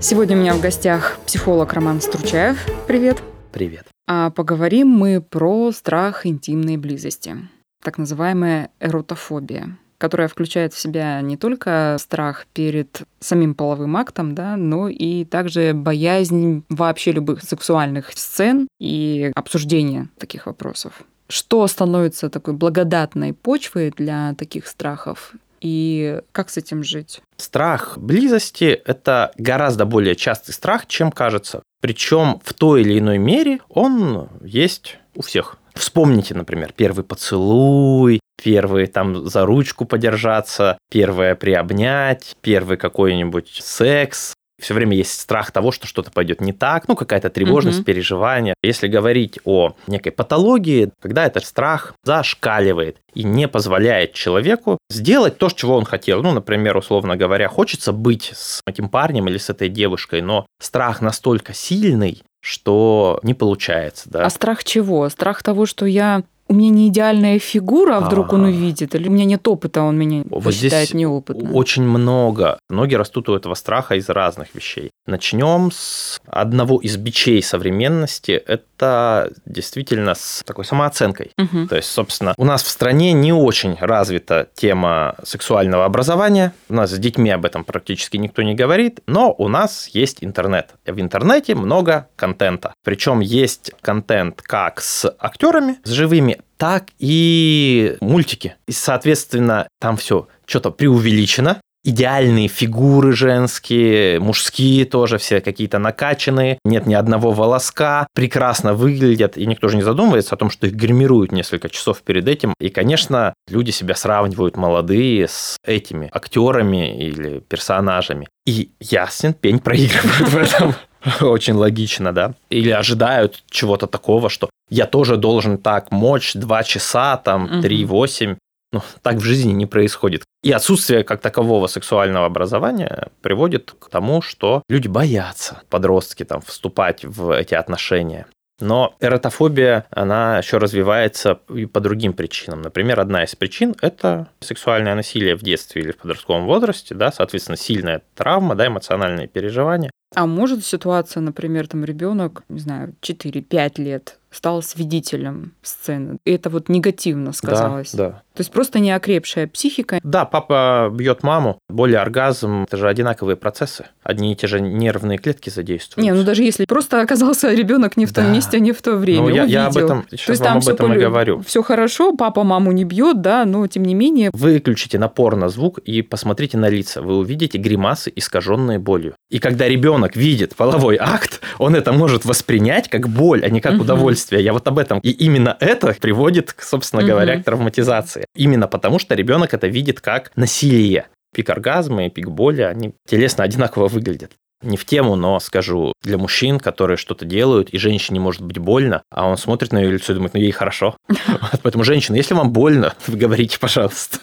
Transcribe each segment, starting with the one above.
Сегодня у меня в гостях психолог Роман Стручаев. Привет. Привет. А поговорим мы про страх интимной близости, так называемая эротофобия которая включает в себя не только страх перед самим половым актом, да, но и также боязнь вообще любых сексуальных сцен и обсуждения таких вопросов. Что становится такой благодатной почвой для таких страхов? И как с этим жить? Страх близости – это гораздо более частый страх, чем кажется. Причем в той или иной мере он есть у всех. Вспомните, например, первый поцелуй, первый там за ручку подержаться, первое приобнять, первый какой-нибудь секс. Все время есть страх того, что что-то пойдет не так, ну какая-то тревожность, угу. переживание. Если говорить о некой патологии, когда этот страх зашкаливает и не позволяет человеку сделать то, чего он хотел. Ну, например, условно говоря, хочется быть с этим парнем или с этой девушкой, но страх настолько сильный, что не получается. Да? А страх чего? Страх того, что я у меня не идеальная фигура, а вдруг он увидит, или у меня нет опыта, он меня вот посчитает неопытным. Очень много. Ноги растут у этого страха из разных вещей. Начнем с одного из бичей современности. Это действительно с такой самооценкой. Угу. То есть, собственно, у нас в стране не очень развита тема сексуального образования. У нас с детьми об этом практически никто не говорит, но у нас есть интернет. В интернете много контента. Причем есть контент как с актерами, с живыми, так и мультики. И, соответственно, там все что-то преувеличено, идеальные фигуры женские, мужские тоже, все какие-то накачанные, нет ни одного волоска, прекрасно выглядят, и никто же не задумывается о том, что их гримируют несколько часов перед этим. И, конечно, люди себя сравнивают молодые с этими актерами или персонажами. И ясен пень проигрывает в этом. Очень логично, да? Или ожидают чего-то такого, что я тоже должен так мочь 2 часа, там, 3-8. Ну, так в жизни не происходит. И отсутствие как такового сексуального образования приводит к тому, что люди боятся, подростки, там, вступать в эти отношения. Но эротофобия, она еще развивается и по другим причинам. Например, одна из причин – это сексуальное насилие в детстве или в подростковом возрасте, да, соответственно, сильная травма, да, эмоциональные переживания. А может ситуация, например, там ребенок, не знаю, 4-5 лет стал свидетелем сцены. И это вот негативно сказалось. Да, да. То есть просто неокрепшая психика. Да, папа бьет маму, боль оргазм – это же одинаковые процессы. Одни и те же нервные клетки задействуют. Не, ну даже если просто оказался ребенок не в том да. месте, не в то время, ну, я, я об этом сейчас то есть вам там об этом и говорю. Все хорошо, папа маму не бьет, да, но тем не менее. Выключите напор на звук и посмотрите на лица. Вы увидите гримасы, искаженные болью. И когда ребенок видит половой акт, он это может воспринять как боль, а не как угу. Удовольствие. Я вот об этом. И именно это приводит, собственно угу. говоря, к травматизации. Именно потому, что ребенок это видит как насилие. Пик оргазма и пик боли, они телесно одинаково выглядят. Не в тему, но скажу, для мужчин, которые что-то делают, и женщине может быть больно, а он смотрит на ее лицо и думает, ну ей хорошо. Поэтому, женщина, если вам больно, говорите, пожалуйста.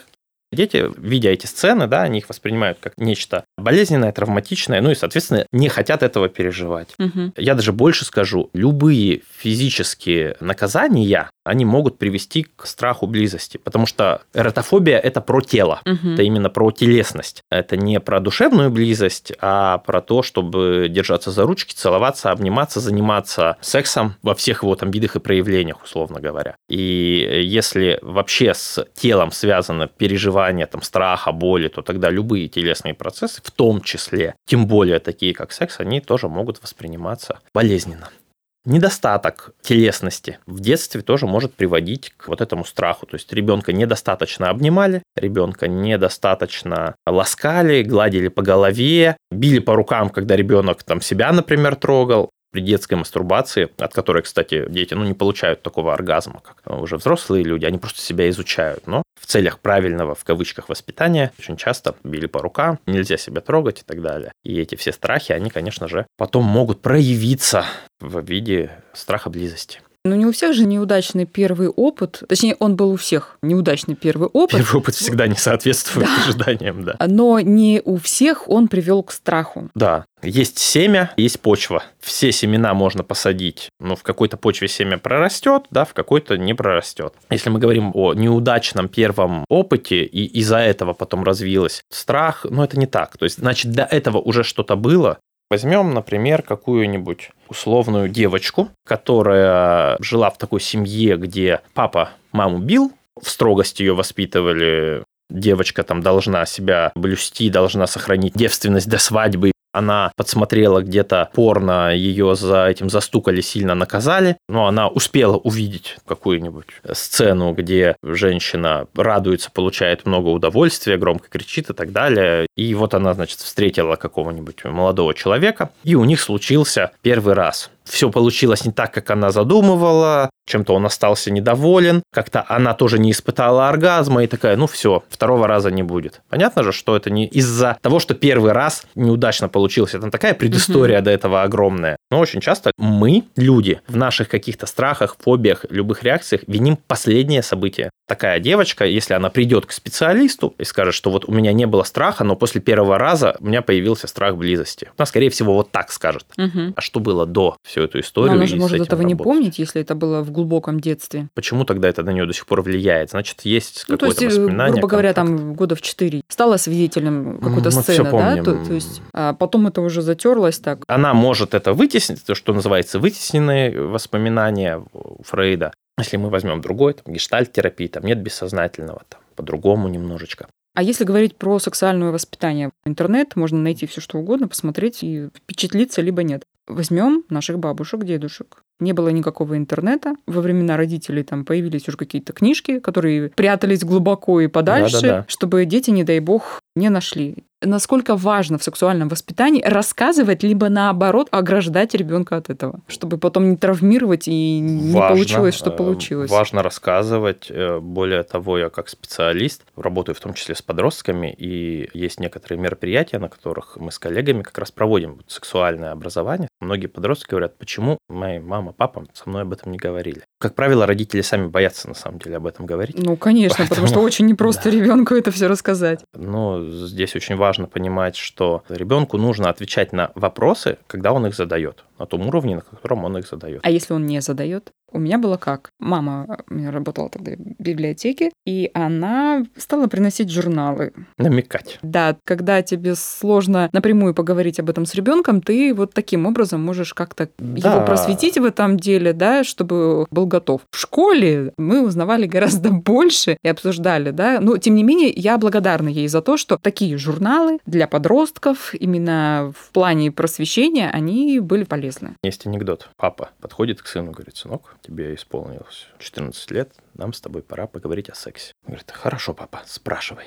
Дети, видя эти сцены, да, они их воспринимают как нечто болезненное, травматичное, ну и, соответственно, не хотят этого переживать. Угу. Я даже больше скажу, любые физические наказания, они могут привести к страху близости, потому что эротофобия – это про тело, угу. это именно про телесность. Это не про душевную близость, а про то, чтобы держаться за ручки, целоваться, обниматься, заниматься сексом во всех его там видах и проявлениях, условно говоря. И если вообще с телом связано переживание там, страха, боли, то тогда любые телесные процессы, в том числе, тем более такие, как секс, они тоже могут восприниматься болезненно. Недостаток телесности в детстве тоже может приводить к вот этому страху. То есть ребенка недостаточно обнимали, ребенка недостаточно ласкали, гладили по голове, били по рукам, когда ребенок там себя, например, трогал. При детской мастурбации, от которой, кстати, дети ну, не получают такого оргазма, как уже взрослые люди, они просто себя изучают. Но в целях правильного, в кавычках, воспитания очень часто били по рукам, нельзя себя трогать и так далее. И эти все страхи, они, конечно же, потом могут проявиться в виде страха близости. Но не у всех же неудачный первый опыт, точнее, он был у всех неудачный первый опыт. Первый опыт всегда не соответствует да. ожиданиям, да. Но не у всех он привел к страху. Да, есть семя, есть почва. Все семена можно посадить, но в какой-то почве семя прорастет, да, в какой-то не прорастет. Если мы говорим о неудачном первом опыте, и из-за этого потом развилось страх, ну это не так. То есть, значит, до этого уже что-то было, Возьмем, например, какую-нибудь условную девочку, которая жила в такой семье, где папа маму бил, в строгости ее воспитывали, девочка там должна себя блюсти, должна сохранить девственность до свадьбы, она подсмотрела где-то порно, ее за этим застукали, сильно наказали, но она успела увидеть какую-нибудь сцену, где женщина радуется, получает много удовольствия, громко кричит и так далее. И вот она, значит, встретила какого-нибудь молодого человека, и у них случился первый раз все получилось не так, как она задумывала, чем-то он остался недоволен, как-то она тоже не испытала оргазма и такая, ну все, второго раза не будет. Понятно же, что это не из-за того, что первый раз неудачно получилось. Это такая предыстория угу. до этого огромная. Но очень часто мы, люди, в наших каких-то страхах, фобиях, любых реакциях виним последнее событие. Такая девочка, если она придет к специалисту и скажет, что вот у меня не было страха, но после первого раза у меня появился страх близости. Она, скорее всего, вот так скажет. Угу. А что было до всю эту историю? Но она же может этого работать? не помнить, если это было в глубоком детстве. Почему тогда это на нее до сих пор влияет? Значит, есть ну, какое-то то есть, э, воспоминание. грубо говоря, там года в четыре стала свидетелем какой-то Мы сцены, да? То, то есть, а потом это уже затерлось так. Она может это вытеснить, то, что называется вытесненные воспоминания Фрейда. Если мы возьмем другой, там, гештальт-терапии, там нет бессознательного, там, по-другому немножечко. А если говорить про сексуальное воспитание, интернет, можно найти все что угодно, посмотреть и впечатлиться, либо нет. Возьмем наших бабушек, дедушек. Не было никакого интернета. Во времена родителей там появились уже какие-то книжки, которые прятались глубоко и подальше, да, да, да. чтобы дети, не дай бог, не нашли насколько важно в сексуальном воспитании рассказывать, либо наоборот ограждать ребенка от этого, чтобы потом не травмировать и не важно, получилось, что э, получилось. Важно рассказывать. Э, более того, я как специалист работаю в том числе с подростками, и есть некоторые мероприятия, на которых мы с коллегами как раз проводим сексуальное образование. Многие подростки говорят, почему мои мама, папа со мной об этом не говорили. Как правило, родители сами боятся на самом деле об этом говорить. Ну, конечно, Поэтому... потому что очень непросто да. ребенку это все рассказать. Но здесь очень важно важно понимать, что ребенку нужно отвечать на вопросы, когда он их задает, на том уровне, на котором он их задает. А если он не задает? У меня было как? Мама у меня работала тогда в библиотеке, и она стала приносить журналы. Намекать. Да, когда тебе сложно напрямую поговорить об этом с ребенком, ты вот таким образом можешь как-то да. его просветить в этом деле, да, чтобы был готов. В школе мы узнавали гораздо больше и обсуждали, да, но тем не менее я благодарна ей за то, что такие журналы для подростков именно в плане просвещения, они были полезны. Есть анекдот. Папа подходит к сыну, говорит, сынок, тебе исполнилось 14 лет, нам с тобой пора поговорить о сексе. Говорит, хорошо, папа, спрашивай.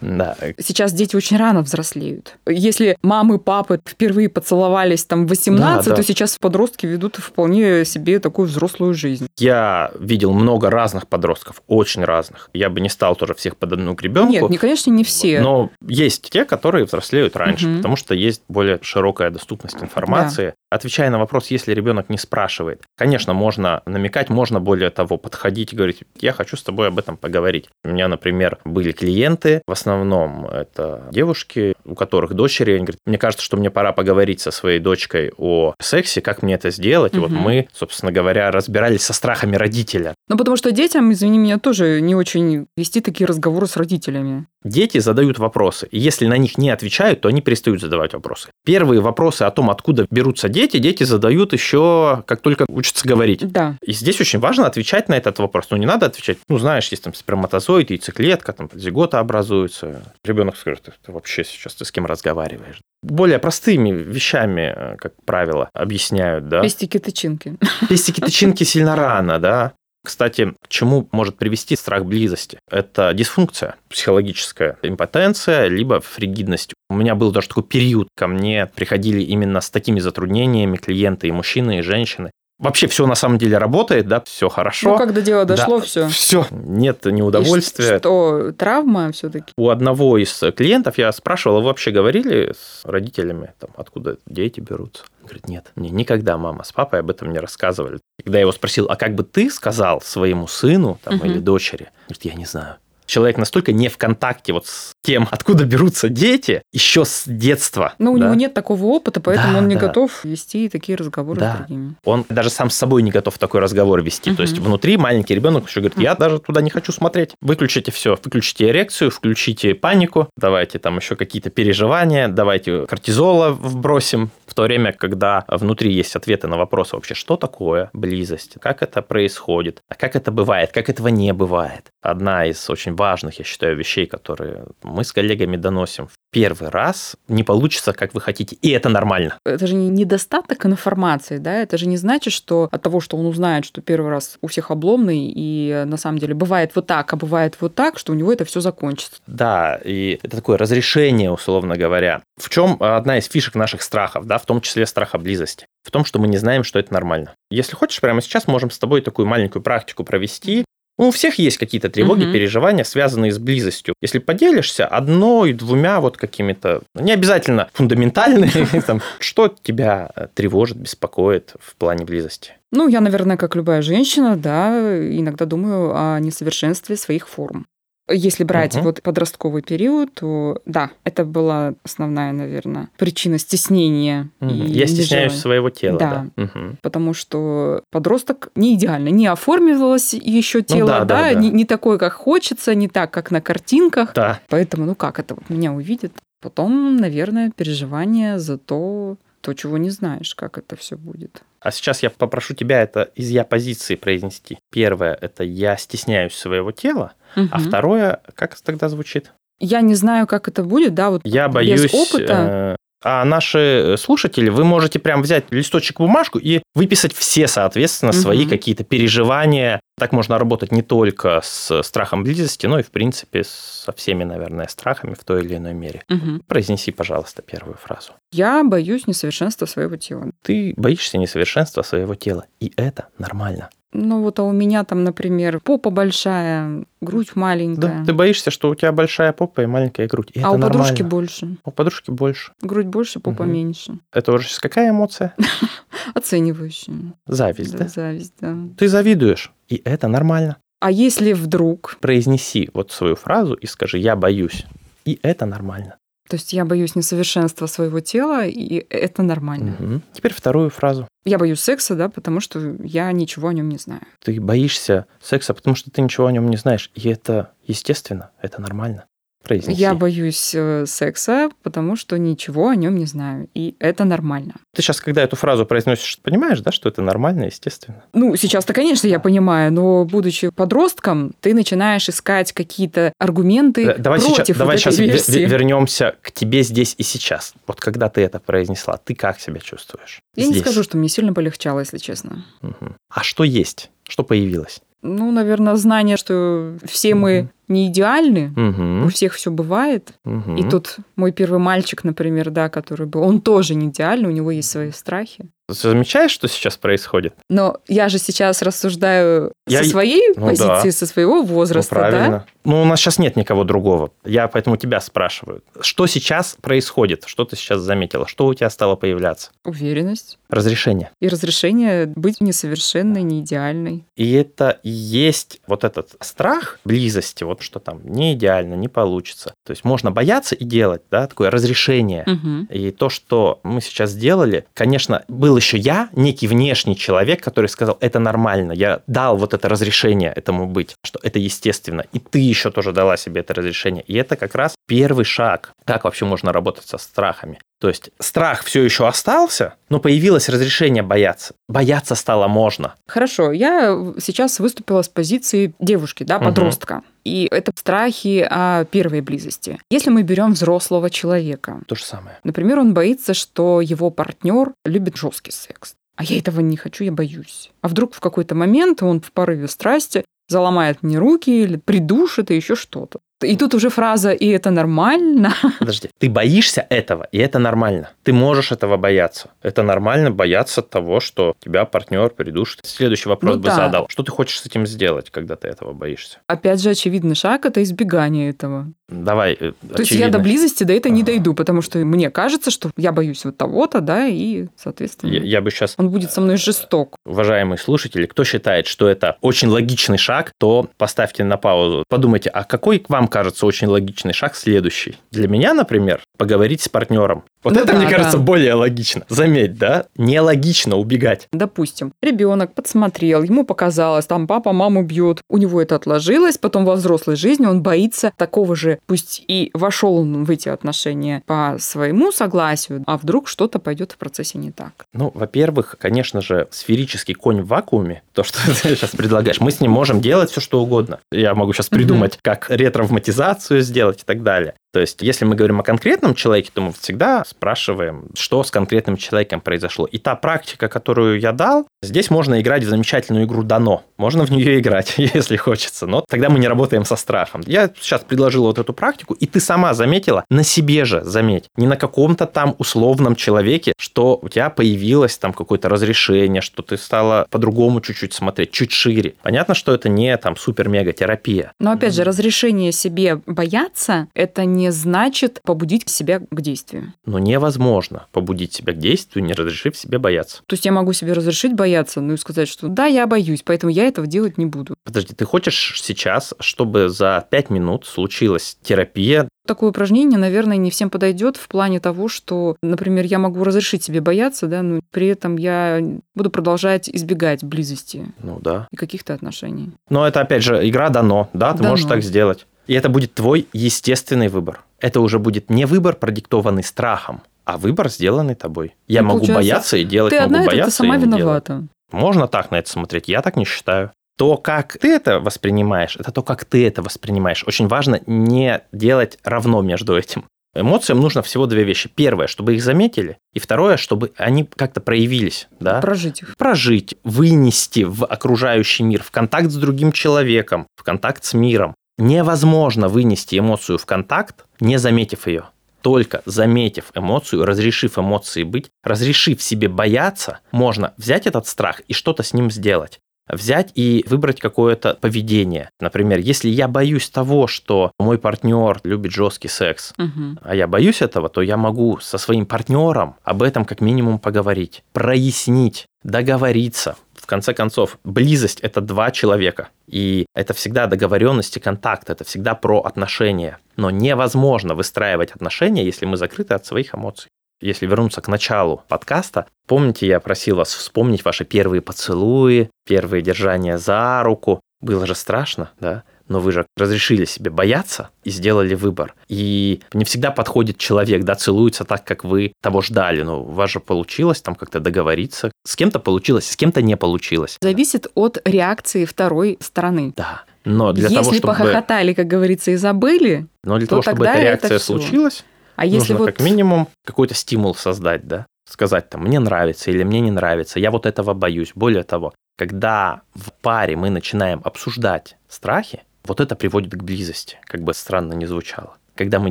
Да. Сейчас дети очень рано взрослеют. Если мамы, папы впервые поцеловались там в 18, то сейчас подростки ведут вполне себе такую взрослую жизнь. Я видел много разных подростков, очень разных. Я бы не стал тоже всех под одну гребенку. Нет, не, конечно, не все. Но есть те, которые взрослеют раньше, потому что есть более широкая доступность информации. Отвечая на вопрос, если ребенок не спрашивает, конечно, можно намекать, можно более того подходить и говорить, я хочу с тобой об этом поговорить. У меня, например, были клиенты, в основном это девушки, у которых дочери, они говорят, мне кажется, что мне пора поговорить со своей дочкой о сексе, как мне это сделать. Угу. И вот мы, собственно говоря, разбирались со страхами родителя. Ну, потому что детям, извини меня, тоже не очень вести такие разговоры с родителями. Дети задают вопросы, и если на них не отвечают, то они перестают задавать вопросы. Первые вопросы о том, откуда берутся дети, дети задают еще, как только учатся говорить. Да. И здесь очень важно отвечать на этот вопрос. Ну, не надо отвечать, ну, знаешь, есть там сперматозоид, яйцеклетка, там зигота образуется. Ребенок скажет, ты вообще сейчас ты с кем разговариваешь? более простыми вещами, как правило, объясняют, да. Пестики-тычинки. Пестики-тычинки сильно рано, да. Кстати, к чему может привести страх близости? Это дисфункция психологическая, импотенция, либо фригидность. У меня был даже такой период, ко мне приходили именно с такими затруднениями клиенты, и мужчины, и женщины. Вообще все на самом деле работает, да, все хорошо. Ну, когда дело дошло, да, все. Все, нет неудовольствия. И что, травма все-таки? У одного из клиентов я спрашивал, вы вообще говорили с родителями, там, откуда дети берутся? Он говорит, нет, мне никогда мама с папой об этом не рассказывали. Когда я его спросил, а как бы ты сказал своему сыну там, угу. или дочери? Говорит, я не знаю человек настолько не в контакте вот с тем, откуда берутся дети, еще с детства. Но у да? него нет такого опыта, поэтому да, он не да. готов вести такие разговоры да. с другими. Он даже сам с собой не готов такой разговор вести. Угу. То есть внутри маленький ребенок еще говорит, я даже туда не хочу смотреть. Выключите все, выключите эрекцию, включите панику, давайте там еще какие-то переживания, давайте кортизола вбросим. В то время, когда внутри есть ответы на вопросы вообще, что такое близость, как это происходит, а как это бывает, как этого не бывает. Одна из очень важных, я считаю, вещей, которые мы с коллегами доносим в первый раз, не получится, как вы хотите, и это нормально. Это же не недостаток информации, да, это же не значит, что от того, что он узнает, что первый раз у всех обломный, и на самом деле бывает вот так, а бывает вот так, что у него это все закончится. Да, и это такое разрешение, условно говоря. В чем одна из фишек наших страхов, да, в том числе страха близости? В том, что мы не знаем, что это нормально. Если хочешь, прямо сейчас можем с тобой такую маленькую практику провести, ну, у всех есть какие-то тревоги, угу. переживания, связанные с близостью. Если поделишься одной, двумя вот какими-то, не обязательно фундаментальные, там, что тебя э, тревожит, беспокоит в плане близости? Ну, я, наверное, как любая женщина, да, иногда думаю о несовершенстве своих форм. Если брать угу. вот подростковый период, то да, это была основная, наверное, причина стеснения. Угу. И Я стесняюсь своего тела. Да, да. Угу. потому что подросток не идеально, не оформилось еще ну тело, ну, да, да, да, да. Не, не такой, как хочется, не так, как на картинках. Да. Поэтому, ну как это вот меня увидит? Потом, наверное, переживание за то, то, чего не знаешь, как это все будет. А сейчас я попрошу тебя это из я позиции произнести. Первое – это я стесняюсь своего тела, Угу. А второе, как тогда звучит? Я не знаю, как это будет, да, вот я боюсь, без опыта. Э, а наши слушатели, вы можете прям взять листочек бумажку и выписать все, соответственно, угу. свои какие-то переживания. Так можно работать не только с страхом близости, но и, в принципе, со всеми, наверное, страхами в той или иной мере. Угу. Произнеси, пожалуйста, первую фразу. Я боюсь несовершенства своего тела. Ты боишься несовершенства своего тела, и это нормально. Ну вот, а у меня там, например, попа большая, грудь маленькая. Да, ты боишься, что у тебя большая попа и маленькая грудь. И а у нормально. подружки больше. У подружки больше. Грудь больше, попа угу. меньше. Это уже сейчас какая эмоция? Оценивающая. Зависть, да? Зависть, да. Ты завидуешь, и это нормально. А если вдруг... Произнеси вот свою фразу и скажи «я боюсь», и это нормально. То есть я боюсь несовершенства своего тела, и это нормально. Угу. Теперь вторую фразу. Я боюсь секса, да, потому что я ничего о нем не знаю. Ты боишься секса, потому что ты ничего о нем не знаешь. И это естественно, это нормально произнеси. Я боюсь э, секса, потому что ничего о нем не знаю. И это нормально. Ты сейчас, когда эту фразу произносишь, понимаешь, да, что это нормально, естественно? Ну, сейчас-то, конечно, я понимаю, но будучи подростком, ты начинаешь искать какие-то аргументы давай против сейчас, Давай вот сейчас версии. вернемся к тебе здесь и сейчас. Вот когда ты это произнесла, ты как себя чувствуешь? Я здесь? не скажу, что мне сильно полегчало, если честно. Угу. А что есть? Что появилось? Ну, наверное, знание, что все мы не идеальны, угу. у всех все бывает. Угу. И тут мой первый мальчик, например, да, который был, он тоже не идеальный, у него есть свои страхи. Ты замечаешь, что сейчас происходит? Но я же сейчас рассуждаю я... со своей ну, позиции, да. со своего возраста, ну, правильно. да? Ну, у нас сейчас нет никого другого. Я поэтому тебя спрашиваю. Что сейчас происходит? Что ты сейчас заметила? Что у тебя стало появляться? Уверенность. Разрешение. И разрешение быть несовершенной, не идеальной. И это и есть вот этот страх близости, вот что там не идеально, не получится. То есть можно бояться и делать, да, такое разрешение. Угу. И то, что мы сейчас сделали, конечно, был еще я, некий внешний человек, который сказал, это нормально, я дал вот это разрешение этому быть, что это естественно, и ты еще тоже дала себе это разрешение. И это как раз первый шаг, как вообще можно работать со страхами. То есть страх все еще остался, но появилось разрешение бояться. Бояться стало можно. Хорошо, я сейчас выступила с позиции девушки, да, подростка. Угу. И это страхи о первой близости. Если мы берем взрослого человека, то же самое. Например, он боится, что его партнер любит жесткий секс. А я этого не хочу, я боюсь. А вдруг в какой-то момент он в порыве страсти заломает мне руки или придушит и еще что-то. И тут уже фраза «и это нормально». Подожди, ты боишься этого, и это нормально. Ты можешь этого бояться. Это нормально бояться того, что тебя партнер придушит. Следующий вопрос Ну бы да. задал. Что ты хочешь с этим сделать, когда ты этого боишься? Опять же, очевидный шаг – это избегание этого. Давай, э, То есть я до близости до этого не Ага. дойду, потому что мне кажется, что я боюсь вот того-то, да, и, соответственно, Я, я бы сейчас, он будет со мной жесток. уважаемые слушатели, кто считает, что это очень логичный шаг, то поставьте на паузу. Подумайте, а какой вам кажется очень логичный шаг следующий? Для меня, например, поговорить с партнером. Вот Ну это, да, мне кажется, да. более логично. Заметь, да? Нелогично убегать. Допустим, ребенок подсмотрел, ему показалось, там папа маму бьет, у него это отложилось, потом во взрослой жизни он боится такого же, пусть и вошел он в эти отношения по своему согласию, а вдруг что-то пойдет в процессе не так. Ну, во-первых, конечно же, сферический конь в вакууме, то, что ты сейчас предлагаешь, мы с ним можем делать все, что угодно. Я могу сейчас придумать, как ретравматизацию сделать и так далее. То есть, если мы говорим о конкретном человеке, то мы всегда спрашиваем, что с конкретным человеком произошло. И та практика, которую я дал, здесь можно играть в замечательную игру «Дано». Можно в нее играть, если хочется, но тогда мы не работаем со страхом. Я сейчас предложил вот эту практику, и ты сама заметила, на себе же заметь, не на каком-то там условном человеке, что у тебя появилось там какое-то разрешение, что ты стала по-другому чуть-чуть смотреть, чуть шире. Понятно, что это не там супер-мега-терапия. Но опять же, разрешение себе бояться – это не значит побудить себя к действию. Но невозможно побудить себя к действию, не разрешив себе бояться. То есть я могу себе разрешить бояться, ну и сказать, что да, я боюсь, поэтому я этого делать не буду. Подожди, ты хочешь сейчас, чтобы за 5 минут случилась терапия? Такое упражнение, наверное, не всем подойдет в плане того, что, например, я могу разрешить себе бояться, да, но при этом я буду продолжать избегать близости Ну да. и каких-то отношений. Но это опять же игра дано, да, ты Дано. можешь так сделать. И это будет твой естественный выбор. Это уже будет не выбор, продиктованный страхом, а выбор, сделанный тобой. Я Ну, могу бояться и делать, Ты могу одна это бояться ты сама и не делать. виновата. Можно так на это смотреть, я так не считаю. То, как ты это воспринимаешь, это то, как ты это воспринимаешь. Очень важно не делать равно между этим. Эмоциям нужно всего две вещи. Первое, чтобы их заметили, и второе, чтобы они как-то проявились. Да? Прожить их. прожить, вынести в окружающий мир, в контакт с другим человеком, в контакт с миром. Невозможно вынести эмоцию в контакт, не заметив ее. Только заметив эмоцию, разрешив эмоции быть, разрешив себе бояться, можно взять этот страх и что-то с ним сделать. Взять и выбрать какое-то поведение. Например, если я боюсь того, что мой партнер любит жесткий секс, Мгм. а я боюсь этого, то я могу со своим партнером об этом как минимум поговорить, прояснить, договориться. В конце концов, близость – это два человека. И это всегда договоренность и контакт, это всегда про отношения. Но невозможно выстраивать отношения, если мы закрыты от своих эмоций. Если вернуться к началу подкаста, помните, я просил вас вспомнить ваши первые поцелуи, первые держания за руку. Было же страшно, да? Но вы же разрешили себе бояться и сделали выбор. И не всегда подходит человек, да, целуется так, как вы того ждали. Но у вас же получилось там как-то договориться. С кем-то получилось, с кем-то не получилось. Зависит от реакции второй стороны. Да. Но для Если того, чтобы... похохотали, как говорится, и забыли, Но для то того, чтобы эта реакция случилась, а если нужно вот как минимум какой-то стимул создать, да? Сказать там, мне нравится или мне не нравится, я вот этого боюсь. Более того, когда в паре мы начинаем обсуждать страхи, вот это приводит к близости, как бы странно ни звучало. Когда мы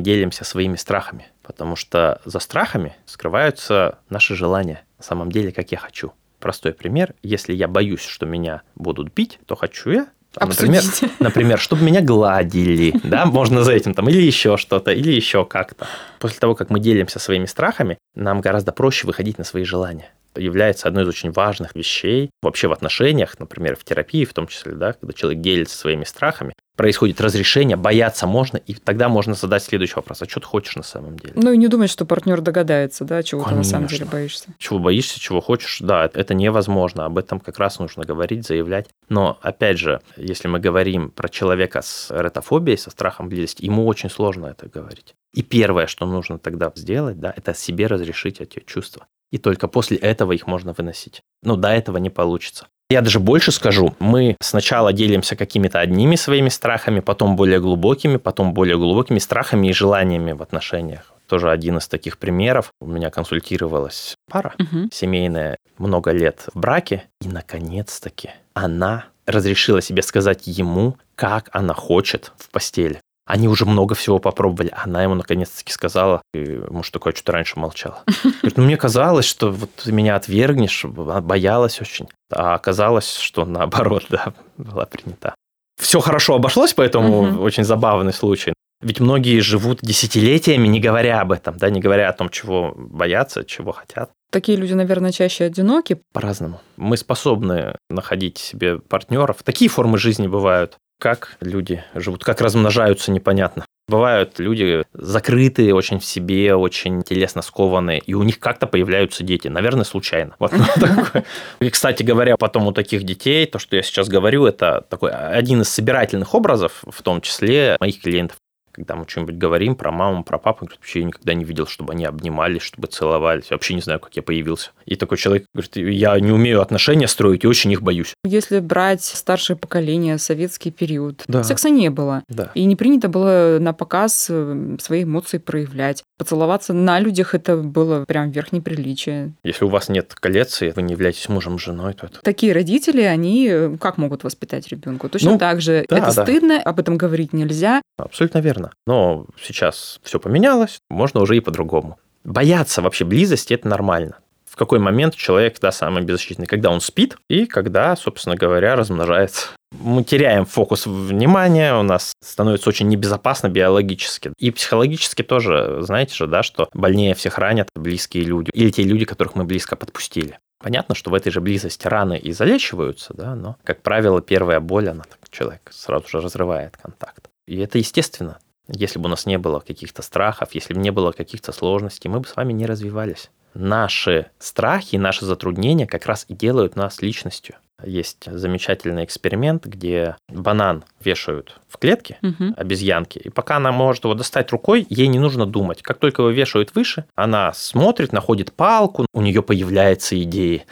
делимся своими страхами, потому что за страхами скрываются наши желания. На самом деле, как я хочу. Простой пример. Если я боюсь, что меня будут бить, то хочу я там, например. Например, чтобы меня гладили, да, можно за этим там, или еще что-то, или еще как-то. После того, как мы делимся своими страхами, нам гораздо проще выходить на свои желания. Является одной из очень важных вещей вообще в отношениях, например, в терапии в том числе, да, когда человек делится своими страхами, происходит разрешение, бояться можно, и тогда можно задать следующий вопрос, а что ты хочешь на самом деле? Ну и не думать, что партнер догадается, да, чего ты на самом Конечно. деле боишься. чего боишься, чего хочешь, да, это- невозможно. Об этом как раз нужно говорить, заявлять. Но, опять же, если мы говорим про человека с эротофобией, со страхом близости, ему очень сложно это говорить. И первое, что нужно тогда сделать, да, это себе разрешить эти чувства. И только после этого их можно выносить. Но до этого не получится. Я даже больше скажу, мы сначала делимся какими-то одними своими страхами, потом более глубокими, потом более глубокими страхами и желаниями в отношениях. тоже один из таких примеров. У меня консультировалась пара угу. семейная, много лет в браке, и наконец-таки она разрешила себе сказать ему, как она хочет в постели. Они уже много всего попробовали. Она ему наконец-таки сказала, и муж такой что-то раньше молчал. Говорит, ну мне казалось, что вот ты меня отвергнешь, боялась очень. А оказалось, что наоборот, да, была принята. Все хорошо обошлось, поэтому угу. очень забавный случай. Ведь многие живут десятилетиями, не говоря об этом, да, не говоря о том, чего боятся, чего хотят. Такие люди, наверное, чаще одиноки. По-разному. Мы способны находить себе партнеров. Такие формы жизни бывают. Как люди живут, как размножаются, непонятно. Бывают люди закрытые очень в себе, очень телесно скованные, и у них как-то появляются дети, наверное, случайно. Вот И, кстати говоря, потом у таких детей, то, что я сейчас говорю, это такой один из собирательных образов, в том числе моих клиентов когда мы что-нибудь говорим про маму, про папу, говорит, вообще я никогда не видел, чтобы они обнимались, чтобы целовались. вообще не знаю, как я появился. И такой человек говорит, я не умею отношения строить и очень их боюсь. Если брать старшее поколение, советский период, да. секса не было. Да. И не принято было на показ э, свои эмоции проявлять. Поцеловаться на людях это было прям верх неприличия. Если у вас нет колец, и вы не являетесь мужем, женой, то это... Такие родители, они э, как могут воспитать ребенка? Точно ну, так же. Да, это да. стыдно, об этом говорить нельзя. Абсолютно верно наверное. Но сейчас все поменялось, можно уже и по-другому. Бояться вообще близости – это нормально. В какой момент человек, да, самый беззащитный? Когда он спит и когда, собственно говоря, размножается. Мы теряем фокус внимания, у нас становится очень небезопасно биологически. И психологически тоже, знаете же, да, что больнее всех ранят близкие люди или те люди, которых мы близко подпустили. Понятно, что в этой же близости раны и залечиваются, да, но, как правило, первая боль, она так, человек сразу же разрывает контакт. И это естественно. Если бы у нас не было каких-то страхов, если бы не было каких-то сложностей, мы бы с вами не развивались. Наши страхи, наши затруднения как раз и делают нас личностью. Есть замечательный эксперимент, где банан вешают в клетке угу. обезьянки, и пока она может его достать рукой, ей не нужно думать. Как только его вешают выше, она смотрит, находит палку, у нее появляются идеи.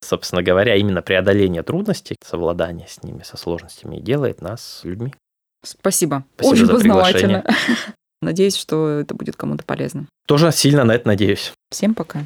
Собственно говоря, именно преодоление трудностей, совладание с ними, со сложностями делает нас людьми. Спасибо. Спасибо Очень познавательно. Надеюсь, что это будет кому-то полезно. Тоже сильно на это надеюсь. Всем пока.